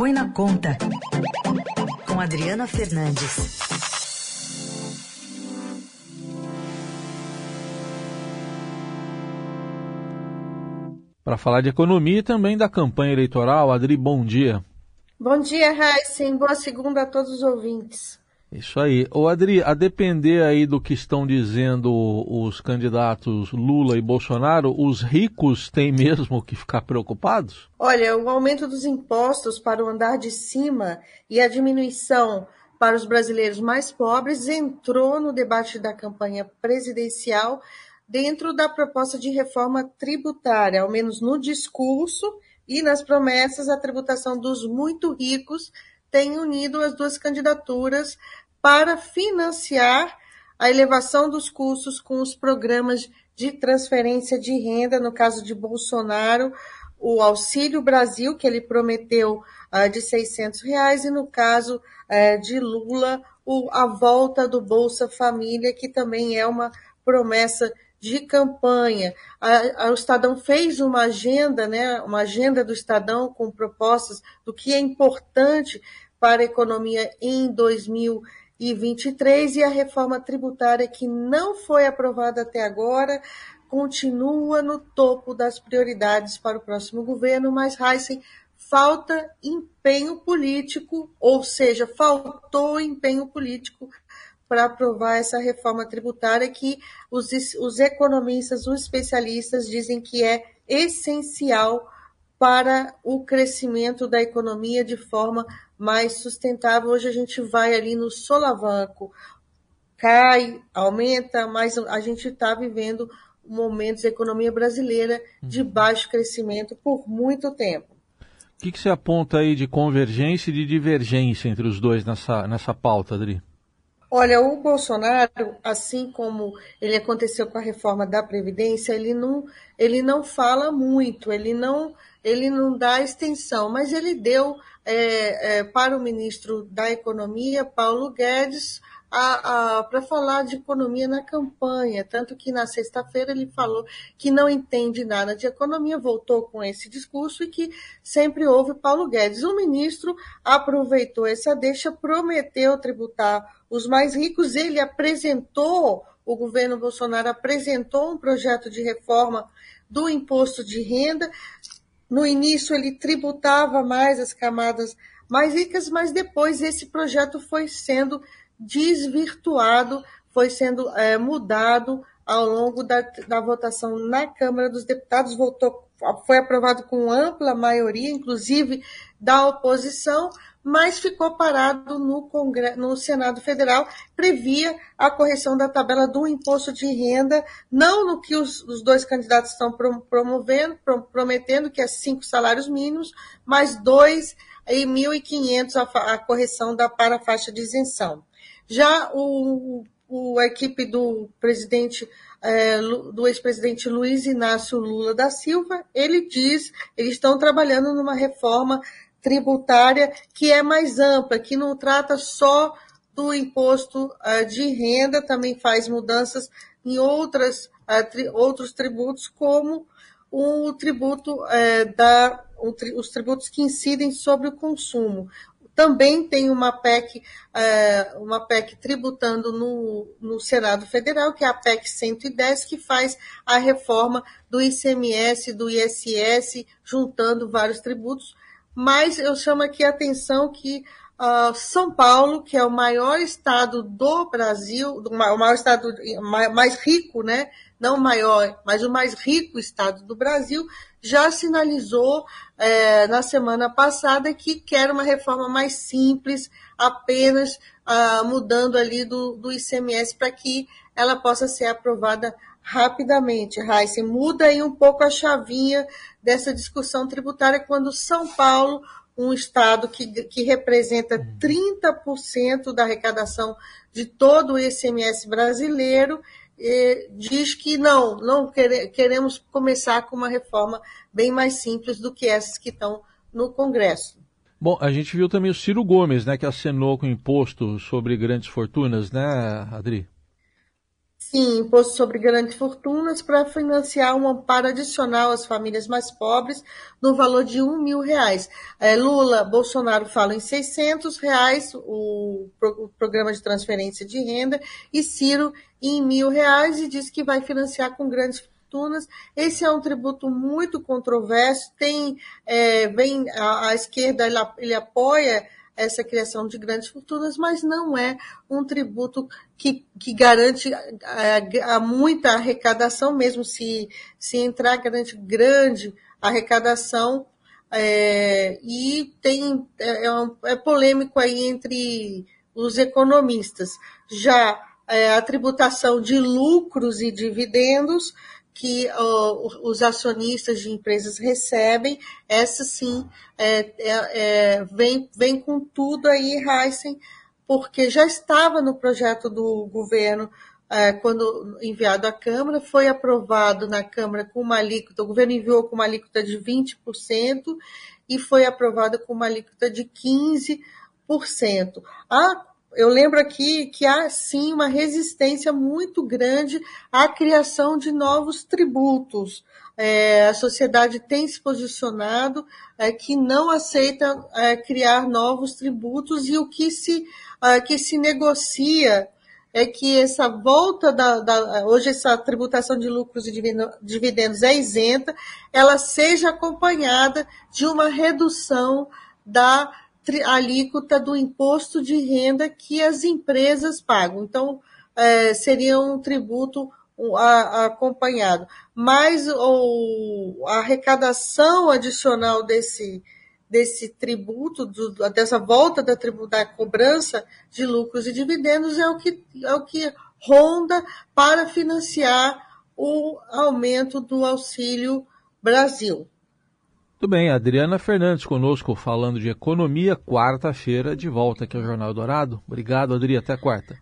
Põe na Conta, com Adriana Fernandes. Para falar de economia e também da campanha eleitoral, Adri, bom dia. Bom dia, Raíssen. Boa segunda a todos os ouvintes. Isso aí. Ô Adri, a depender aí do que estão dizendo os candidatos Lula e Bolsonaro, os ricos têm mesmo que ficar preocupados? Olha, o aumento dos impostos para o andar de cima e a diminuição para os brasileiros mais pobres entrou no debate da campanha presidencial dentro da proposta de reforma tributária, ao menos no discurso e nas promessas, a tributação dos muito ricos tem unido as duas candidaturas para financiar a elevação dos custos com os programas de transferência de renda, no caso de Bolsonaro, o Auxílio Brasil, que ele prometeu uh, de 600 reais, e no caso uh, de Lula, o, a volta do Bolsa Família, que também é uma promessa de campanha. A, a, o Estadão fez uma agenda, né, uma agenda do Estadão com propostas do que é importante para a economia em 2023 e a reforma tributária que não foi aprovada até agora continua no topo das prioridades para o próximo governo, mas Heisen falta empenho político, ou seja, faltou empenho político para aprovar essa reforma tributária que os, os economistas, os especialistas dizem que é essencial para o crescimento da economia de forma mais sustentável. Hoje a gente vai ali no solavanco, cai, aumenta, mas a gente está vivendo momentos da economia brasileira de uhum. baixo crescimento por muito tempo. O que, que você aponta aí de convergência e de divergência entre os dois nessa, nessa pauta, Adri? Olha, o Bolsonaro, assim como ele aconteceu com a reforma da Previdência, ele não, ele não fala muito, ele não, ele não dá extensão, mas ele deu é, é, para o ministro da Economia, Paulo Guedes, para falar de economia na campanha. Tanto que na sexta-feira ele falou que não entende nada de economia, voltou com esse discurso e que sempre houve Paulo Guedes. O ministro aproveitou essa deixa, prometeu tributar os mais ricos. Ele apresentou, o governo Bolsonaro apresentou um projeto de reforma do imposto de renda. No início, ele tributava mais as camadas mais ricas, mas depois esse projeto foi sendo desvirtuado, foi sendo é, mudado ao longo da, da votação na Câmara dos Deputados, votou, foi aprovado com ampla maioria, inclusive da oposição, mas ficou parado no, Congresso, no Senado Federal, previa a correção da tabela do imposto de renda, não no que os, os dois candidatos estão promovendo, prometendo, que é cinco salários mínimos, mas dois e 1.500 a, a correção da para a faixa de isenção. Já o, o a equipe do presidente é, do ex-presidente Luiz Inácio Lula da Silva, ele diz, eles estão trabalhando numa reforma tributária que é mais ampla, que não trata só do imposto uh, de renda, também faz mudanças em outras, tri, outros tributos, como o tributo uh, da, os tributos que incidem sobre o consumo. Também tem uma PEC, é, uma PEC tributando no, no Senado Federal, que é a PEC 110, que faz a reforma do ICMS, do ISS, juntando vários tributos. Mas eu chamo aqui a atenção que uh, São Paulo, que é o maior estado do Brasil, do, o maior estado mais rico, né? não o maior, mas o mais rico estado do Brasil, já sinalizou é, na semana passada que quer uma reforma mais simples, apenas ah, mudando ali do, do ICMS para que ela possa ser aprovada rapidamente. Raíssa, muda aí um pouco a chavinha dessa discussão tributária quando São Paulo, um estado que, que representa 30% da arrecadação de todo o ICMS brasileiro, diz que não, não queremos começar com uma reforma bem mais simples do que essas que estão no Congresso. Bom, a gente viu também o Ciro Gomes, né, que acenou com imposto sobre grandes fortunas, né, Adri? Sim, imposto sobre grandes fortunas para financiar um amparo adicional às famílias mais pobres no valor de um mil reais. É, Lula, Bolsonaro falam em 600 reais o, o, programa de transferência de renda e Ciro em mil reais e diz que vai financiar com grandes fortunas. Esse é um tributo muito controverso. Tem, é, vem a, a esquerda ele, ele apoia essa criação de grandes fortunas, mas não é um tributo que, que garante a, é, a muita arrecadação, mesmo se, se entrar, garante grande arrecadação. É, e tem é, é, é, polêmico aí entre os economistas. Já é, a tributação de lucros e dividendos que os acionistas de empresas recebem, essa sim é, é, é, vem, vem com tudo aí, Heisen, porque já estava no projeto do governo é, quando enviado à Câmara, foi aprovado na Câmara com uma alíquota, o governo enviou com uma alíquota de 20% e foi aprovado com uma alíquota de 15%. A eu lembro aqui que há sim uma resistência muito grande à criação de novos tributos. É, a sociedade tem se posicionado é, que não aceita é, criar novos tributos e o que se, é, que se negocia é que essa volta da, da, hoje essa tributação de lucros e dividendos é isenta, ela seja acompanhada de uma redução da alíquota do imposto de renda que as empresas pagam. Então, é, seria um tributo acompanhado. Mas o, a arrecadação adicional desse, desse tributo, do, dessa volta da, da cobrança de lucros e dividendos, é o que, é o que ronda para financiar o aumento do Auxílio Brasil. Tudo bem, Adriana Fernandes conosco falando de economia, quarta-feira, de volta aqui ao Jornal Dourado. Obrigado, Adri, até quarta.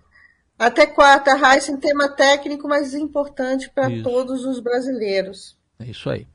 Até quarta, Raíssa, um tema técnico, mas importante para todos os brasileiros. É isso aí.